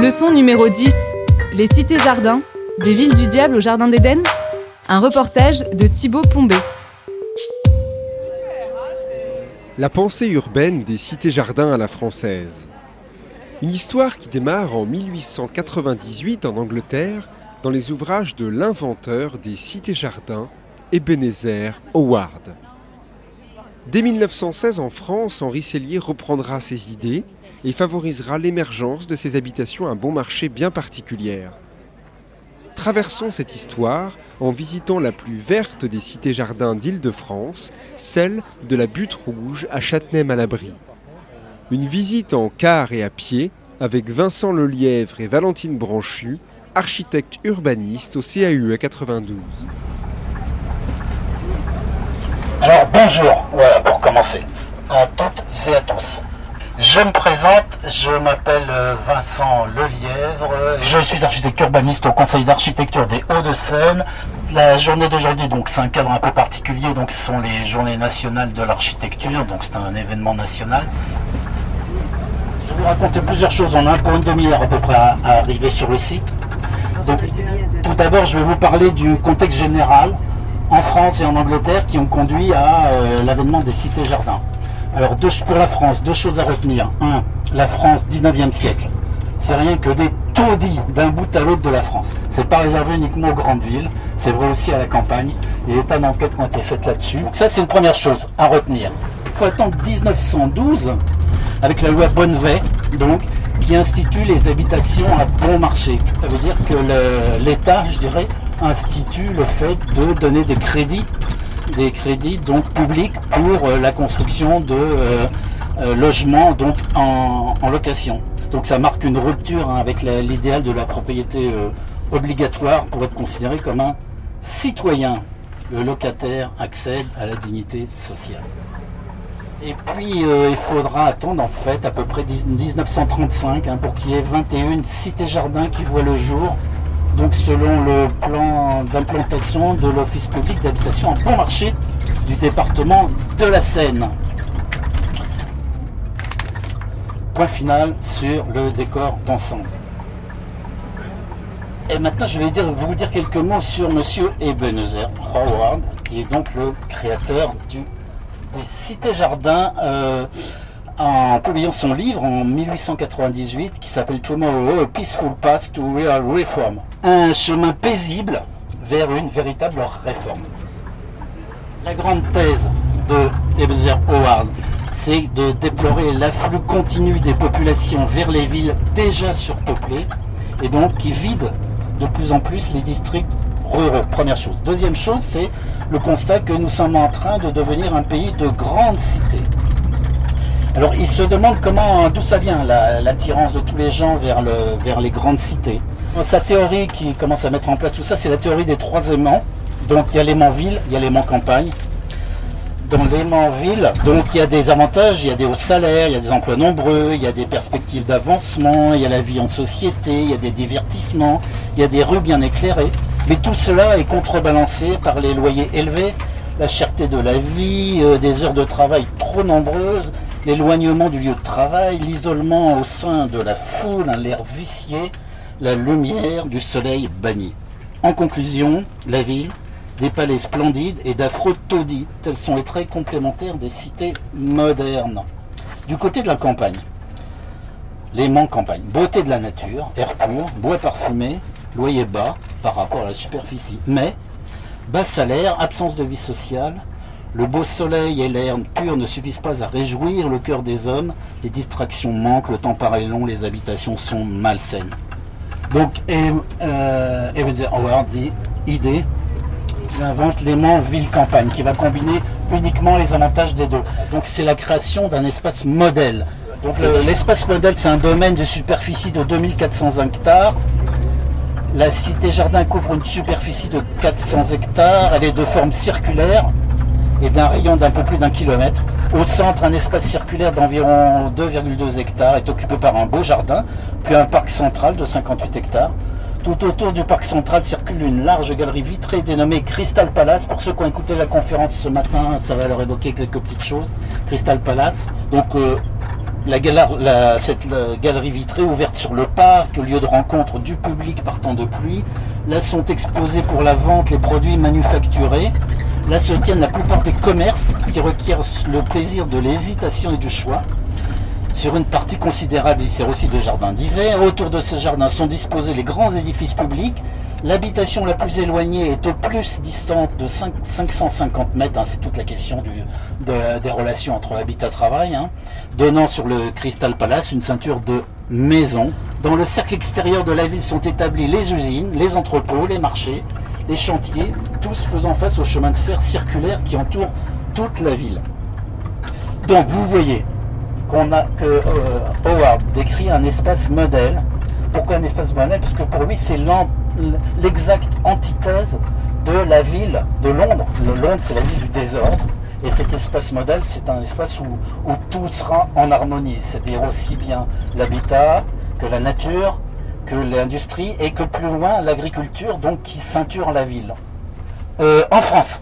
Leçon numéro 10. Les cités-jardins, des villes du diable au jardin d'Éden Un reportage de Thibaut Pombé. La pensée urbaine des cités-jardins à la française. Une histoire qui démarre en 1898 en Angleterre dans les ouvrages de l'inventeur des cités-jardins, Ebenezer Howard. Dès 1916 en France, Henri Sellier reprendra ses idées et favorisera l'émergence de ces habitations à bon marché bien particulières. Traversons cette histoire en visitant la plus verte des cités-jardins d'Île-de-France, celle de la Butte Rouge à Châtenay-Malabry. Une visite en car et à pied avec Vincent Lelièvre et Valentine Branchu, architectes urbanistes au CAU à 92. Alors bonjour, voilà pour commencer, à toutes et à tous. Je me présente, je m'appelle euh, Vincent Lelièvre, je suis architecte urbaniste au Conseil d'architecture des Hauts-de-Seine. La journée d'aujourd'hui, donc c'est un cadre un peu particulier, donc ce sont les journées nationales de l'architecture, donc c'est un événement national. Je vais vous raconter plusieurs choses, a un pour une demi-heure à peu près à, à arriver sur le site. Donc, tout d'abord, je vais vous parler du contexte général en France et en Angleterre qui ont conduit à euh, l'avènement des cités-jardins. Alors, pour la France, deux choses à retenir. Un, la France 19e siècle. C'est rien que des taudis d'un bout à l'autre de la France. C'est pas réservé uniquement aux grandes villes, c'est vrai aussi à la campagne. Il y a des tas d'enquêtes qui ont été faites là-dessus. Donc ça, c'est une première chose à retenir. Il faut attendre 1912 avec la loi Bonnevet, donc, qui institue les habitations à bon marché. Ça veut dire que l'État, je dirais, institue le fait de donner des crédits, des crédits donc publics pour euh, la construction de euh, euh, logements donc en, location. Donc ça marque une rupture hein, avec l'idéal de la propriété obligatoire pour être considéré comme un citoyen. Le locataire accède à la dignité sociale. Et puis il faudra attendre en fait à peu près 10 1935 hein, pour qu'il y ait 21 cités-jardins qui voient le jour. Donc selon le plan d'implantation de l'Office public d'habitation en bon marché du département de la Seine. Point final sur le décor d'ensemble. Et maintenant, je vais vous dire quelques mots sur Monsieur Ebenezer Howard, qui est donc le créateur du, des cités-jardins, euh, en publiant son livre en 1898 qui s'appelle Tomorrow, A Peaceful Path to Real Reform. Un chemin paisible vers une véritable réforme. La grande thèse de Ebenezer Howard, c'est de déplorer l'afflux continu des populations vers les villes déjà surpeuplées et donc qui vident de plus en plus les districts ruraux. Première chose. Deuxième chose, c'est le constat que nous sommes en train de devenir un pays de grandes cités. Alors il se demande comment, d'où ça vient la- l'attirance de tous les gens vers, le, vers les grandes cités. Sa théorie qui commence à mettre en place tout ça, c'est la théorie des trois aimants. Donc il y a l'aimant ville, il y a l'aimant campagne. Dans l'aimant ville, donc il y a des avantages, il y a des hauts salaires, il y a des emplois nombreux, il y a des perspectives d'avancement, il y a la vie en société, il y a des divertissements, il y a des rues bien éclairées. Mais tout cela est contrebalancé par les loyers élevés, la cherté de la vie, euh, des heures de travail trop nombreuses, l'éloignement du lieu de travail, l'isolement au sein de la foule, l'air vicié, la lumière du soleil banni. En conclusion, la ville, des palais splendides et d'affreux taudis, tels sont les traits complémentaires des cités modernes. Du côté de la campagne, l'aimant campagne, beauté de la nature, air pur, bois parfumé, loyer bas par rapport à la superficie, mais bas salaire, absence de vie sociale, le beau soleil et l'air pur ne suffisent pas à réjouir le cœur des hommes, les distractions manquent, le temps paraît long, les habitations sont malsaines. Donc, euh, Howard dit idée, il invente l'aimant ville-campagne qui va combiner uniquement les avantages des deux. Donc c'est la création d'un espace modèle. Donc l'espace modèle, c'est un domaine de superficie de 2400 hectares. La cité jardin couvre une superficie de 400 hectares. Elle est de forme circulaire et d'un rayon d'un peu plus d'un kilomètre. Au centre, un espace circulaire d'environ 2,2 hectares est occupé par un beau jardin, puis un parc central de 58 hectares. Tout autour du parc central circule une large galerie vitrée dénommée Crystal Palace. Pour ceux qui ont écouté la conférence ce matin, ça va leur évoquer quelques petites choses. Crystal Palace. Donc euh, cette galerie vitrée ouverte sur le parc, lieu de rencontre du public partant de pluie. Là sont exposés pour la vente les produits manufacturés. Là se tiennent la plupart des commerces qui requièrent le plaisir de l'hésitation et du choix. Sur une partie considérable, il sert aussi de jardins d'hiver. Autour de ces jardins sont disposés les grands édifices publics. L'habitation la plus éloignée est au plus distante de 550 mètres. Hein. c'est toute la question des relations entre habitat-travail. Hein. donnant sur le Crystal Palace une ceinture de maisons. Dans le cercle extérieur de la ville sont établis les usines, les entrepôts, les marchés, les chantiers, tous faisant face au chemin de fer circulaire qui entoure toute la ville. Donc vous voyez qu'on a que euh, Howard décrit un espace modèle. Pourquoi un espace modèle? Parce que pour lui c'est l'exacte antithèse de la ville de Londres. Le Londres c'est la ville du désordre. Et cet espace modèle, c'est un espace où, tout sera en harmonie. C'est-à-dire aussi bien l'habitat que la nature, que l'industrie et que plus loin l'agriculture, donc qui ceinture la ville. Euh, en France,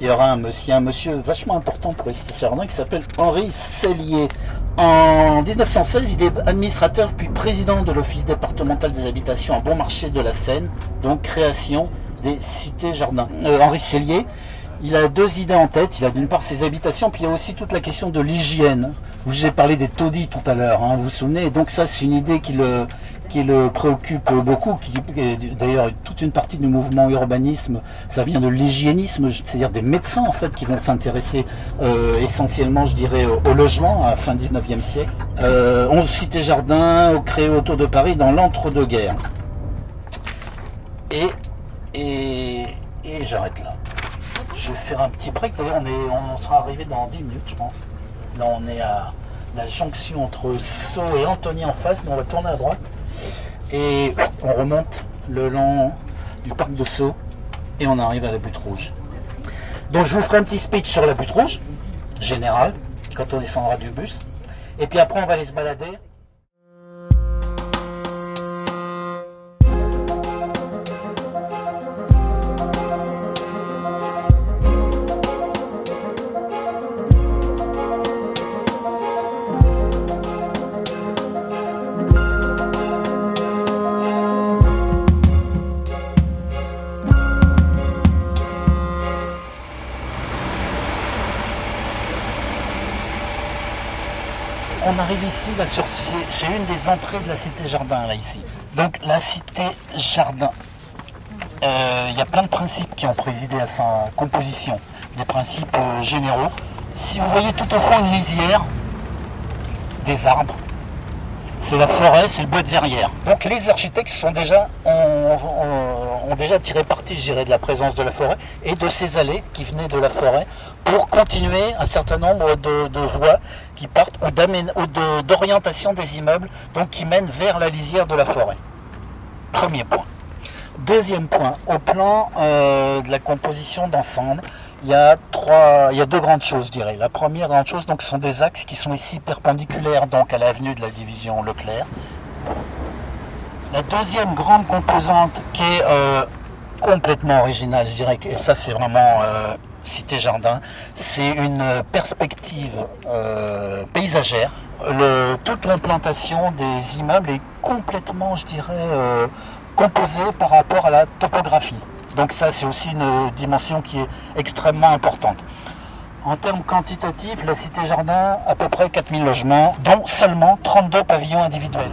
il y aura un monsieur, un monsieur vachement important pour les cités qui s'appelle Henri Cellier. En 1916, il est administrateur puis président de l'office départemental des habitations à Bon Marché de la Seine, donc création des cités jardins. Euh, Henri Cellier, il a deux idées en tête. Il a d'une part ses habitations, puis il y a aussi toute la question de l'hygiène. Vous ai parlé des taudis tout à l'heure, hein, vous vous souvenez donc ça, c'est une idée qui le, qui le préoccupe beaucoup, qui d'ailleurs toute une partie du mouvement urbanisme, ça vient de l'hygiénisme, c'est-à-dire des médecins en fait qui vont s'intéresser euh, essentiellement, je dirais, au, logement à fin 19e siècle. Euh, 11 cités jardins créées autour de Paris dans l'entre-deux-guerres. Et, et, et j'arrête là. Faire un petit break, d'ailleurs on, est, on sera arrivé dans 10 minutes je pense. Là on est à la jonction entre Sceaux et Antony en face, mais on va tourner à droite et on remonte le long du parc de Sceaux et on arrive à la butte rouge. Donc je vous ferai un petit speech sur la butte rouge, général, quand on descendra du bus. Et puis après on va aller se balader arrive ici, là, sur, c'est une des entrées de la cité jardin, là, ici. Donc, la cité jardin. Euh, il y a plein de principes qui ont présidé à sa composition, des principes euh, généraux. Si vous voyez tout au fond une lisière, des arbres, c'est la forêt, c'est le bois de verrière. Donc les architectes sont déjà, ont, déjà tiré parti, je dirais, de la présence de la forêt et de ces allées qui venaient de la forêt pour continuer un certain nombre de, voies qui partent ou d'orientation des immeubles, donc qui mènent vers la lisière de la forêt. Premier point. Deuxième point, au plan euh, de la composition d'ensemble, il y a trois, il y a deux grandes choses, je dirais. La première grande chose, donc, ce sont des axes qui sont ici perpendiculaires donc à l'avenue de la division Leclerc. La deuxième grande composante qui est euh, complètement originale, je dirais que ça c'est vraiment euh, Cité Jardin, c'est une perspective euh, paysagère. toute l'implantation des immeubles est complètement, je dirais, composée par rapport à la topographie. Donc ça, c'est aussi une dimension qui est extrêmement importante. En termes quantitatifs, la Cité Jardin, à peu près 4000 logements, dont seulement 32 pavillons individuels.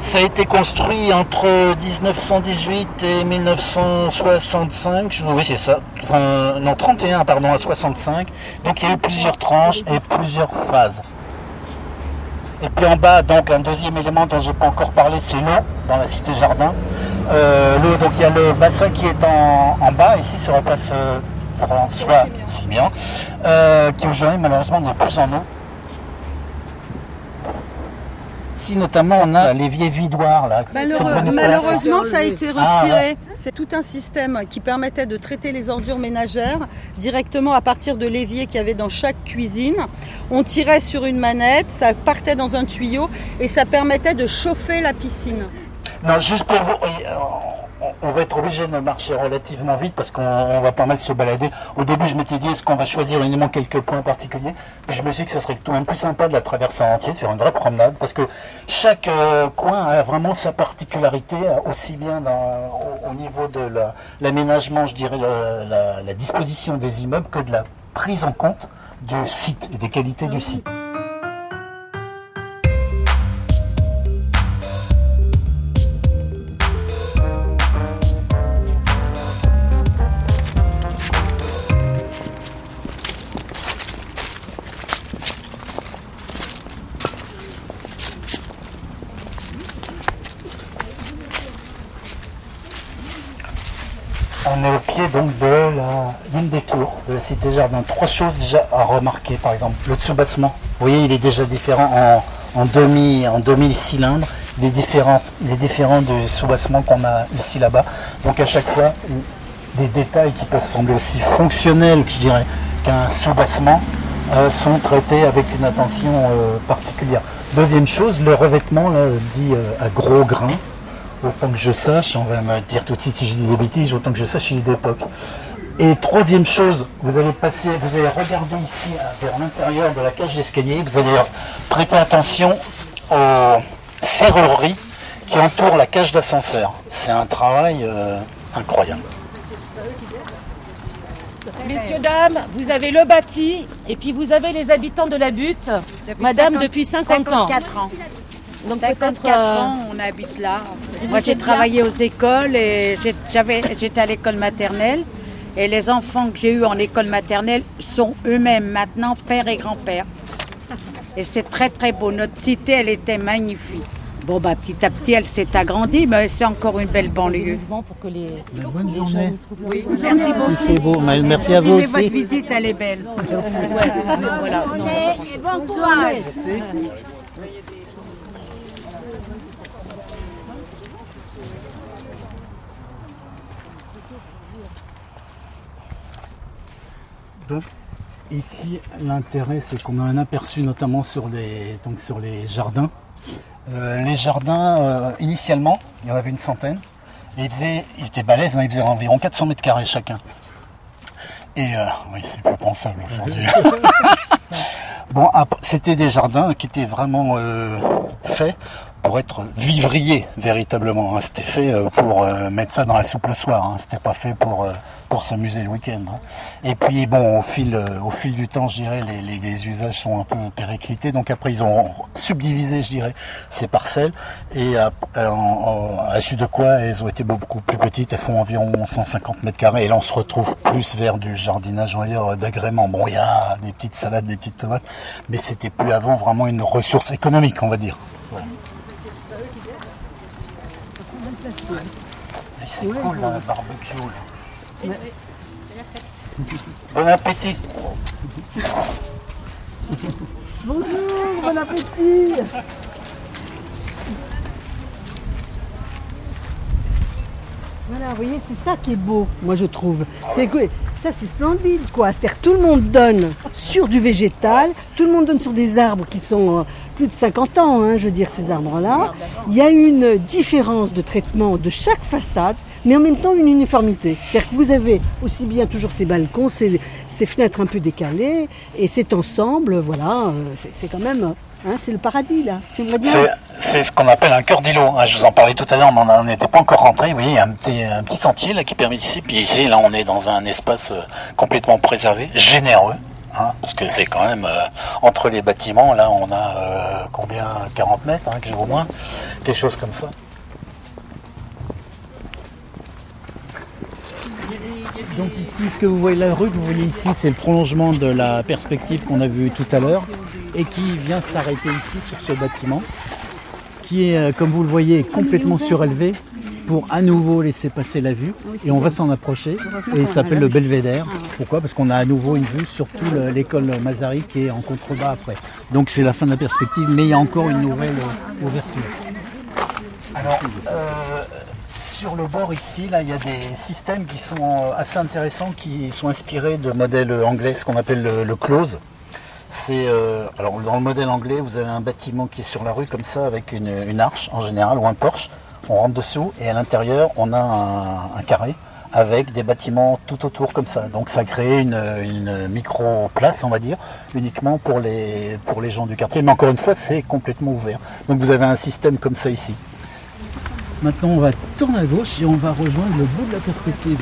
Ça a été construit entre 1918 et 1965, oui c'est ça, enfin, non 31 pardon, à 65, donc il y a eu plusieurs tranches et plusieurs phases. Et puis en bas, donc un deuxième élément dont je n'ai pas encore parlé, c'est l'eau dans la Cité Jardin. euh, l'eau. Donc il y a le bassin qui est en, bas, ici sur la place euh, François Simeon, qui aujourd'hui malheureusement n'est plus en eau. Ici notamment on a l'évier vidoir là. malheureusement ça a été ah, retiré. C'est tout un système qui permettait de traiter les ordures ménagères directement à partir de l'évier qu'il y avait dans chaque cuisine. On tirait sur une manette, ça partait dans un tuyau et ça permettait de chauffer la piscine. Non, juste pour vous, on va être obligé de marcher relativement vite parce qu'on va pas mal se balader. Au début, je m'étais dit, est-ce qu'on va choisir uniquement quelques points particuliers Puis je me suis dit que ce serait tout même plus sympa de la traverser en entier, de faire une vraie promenade, parce que chaque euh, coin a vraiment sa particularité, euh, aussi bien au, niveau de l'aménagement, je dirais, la disposition des immeubles, que de la prise en compte du site et des qualités du site. Cité jardin. Trois choses déjà à remarquer, par exemple le sous-bassement. Vous voyez, il est déjà différent en, demi en demi cylindre. Les différents les différents de sous-bassement qu'on a ici là-bas. Donc à chaque fois des détails qui peuvent sembler aussi fonctionnels, je dirais, qu'un sous-bassement euh, sont traités avec une attention euh, particulière. Deuxième chose, le revêtement là, dit euh, à gros grains autant que je sache, on va me dire tout de suite si dis des bêtises, autant que je sache, il est d'époque. Et troisième chose, vous allez passer, vous allez regarder ici vers l'intérieur de la cage d'escalier, vous allez prêter attention aux serrureries qui entourent la cage d'ascenseur. C'est un travail euh, incroyable. Messieurs, dames, vous avez le bâti et puis vous avez les habitants de la butte. Madame, depuis 50 ans. ans. Donc 54 euh, ans, on habite là. Moi, j'ai travaillé aux écoles et j'étais à l'école maternelle. Et les enfants que j'ai eus en école maternelle sont eux-mêmes maintenant père et grand-père. Et c'est très très beau. Notre cité, elle était magnifique. Bon, bah, petit à petit, elle s'est agrandie, mais c'est encore une belle banlieue. Pour que les... Bonne journée. Oui, merci beaucoup. C'est beau. Merci à vous aussi. Votre visite, elle est belle. Merci. Voilà. bon courage. Ici, l'intérêt, c'est qu'on a un aperçu notamment sur les, donc sur les jardins. Euh, les jardins, euh, initialement, il y en avait une centaine. Et ils, étaient balèzes, hein, ils faisaient environ 400 mètres carrés chacun. Et euh, oui, c'est plus pensable aujourd'hui. bon, c'était des jardins qui étaient vraiment faits pour être vivriers véritablement. Hein. C'était fait pour mettre ça dans la soupe le soir. Hein. C'était pas fait pour pour s'amuser le week-end. Hein. Et puis bon, au fil, euh, au fil du temps, je dirais, les, usages sont un peu périclités. Donc après, ils ont subdivisé, je dirais, ces parcelles. Et à, à, suite de quoi, elles ont été beaucoup plus petites. Elles font environ 150 mètres carrés. Et là, on se retrouve plus vers du jardinage, on va dire, d'agrément. Bon, il y a des petites salades, des petites tomates, mais c'était plus avant vraiment une ressource économique, on va dire. C'est cool, la barbecue. Bon appétit. Bonjour, bon appétit. Voilà, vous voyez, c'est ça qui est beau, moi je trouve. C'est que ça c'est splendide quoi. C'est-à-dire tout le monde donne sur du végétal, tout le monde donne sur des arbres qui sont euh, plus de 50 ans, hein, je veux dire, ces arbres-là. Il y a une différence de traitement de chaque façade mais en même temps une uniformité. C'est-à-dire que vous avez aussi bien toujours ces balcons, ces, fenêtres un peu décalées, et cet ensemble, voilà, euh, c'est quand même, hein, c'est le paradis là. C'est ce qu'on appelle un cœur d'îlot. Hein. Je vous en parlais tout à l'heure, on n'en était pas encore rentré. Vous voyez, il y a un petit, sentier là qui permet ici. Puis ici, là, on est dans un espace euh, complètement préservé, généreux. Hein, parce que c'est quand même euh, entre les bâtiments, là on a combien 40 mètres, hein, au moins, quelque chose comme ça. Donc ici, ce que vous voyez, la rue que vous voyez ici, c'est le prolongement de la perspective qu'on a vue tout à l'heure et qui vient s'arrêter ici sur ce bâtiment qui est, euh, comme vous le voyez, complètement surélevé pour à nouveau laisser passer la vue et on va s'en approcher et il s'appelle le belvédère. Pourquoi? Parce qu'on a à nouveau une vue sur toute l'école Mazari qui est en contrebas après. Donc c'est la fin de la perspective mais il y a encore une nouvelle euh, ouverture. Alors, euh, sur le bord ici, là, il y a des systèmes qui sont euh, assez intéressants, qui sont inspirés de modèles anglais, ce qu'on appelle le, close. C'est alors dans le modèle anglais, vous avez un bâtiment qui est sur la rue comme ça, avec une, arche en général ou un porche. On rentre dessous et à l'intérieur, on a un, carré avec des bâtiments tout autour comme ça. Donc ça crée une, une micro-place, on va dire, uniquement pour les, pour les gens du quartier. Mais encore une fois, c'est complètement ouvert. Donc vous avez un système comme ça ici. Maintenant, on va tourner à gauche et on va rejoindre le bout de la perspective.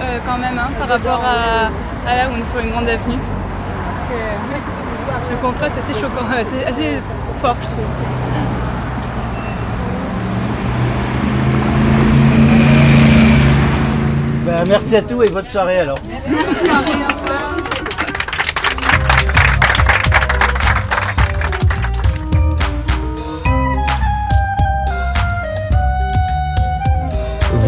Euh, quand même hein, par rapport à, là où on est sur une grande avenue. le contraste est assez choquant, assez, assez fort je trouve. Ben, merci à tous et bonne soirée alors. Merci, bonne soirée.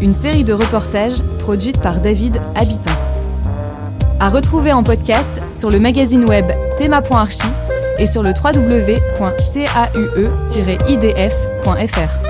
une série de reportages produite par David Habitant. À retrouver en podcast sur le magazine web thema.archi et sur le www.caue-idf.fr.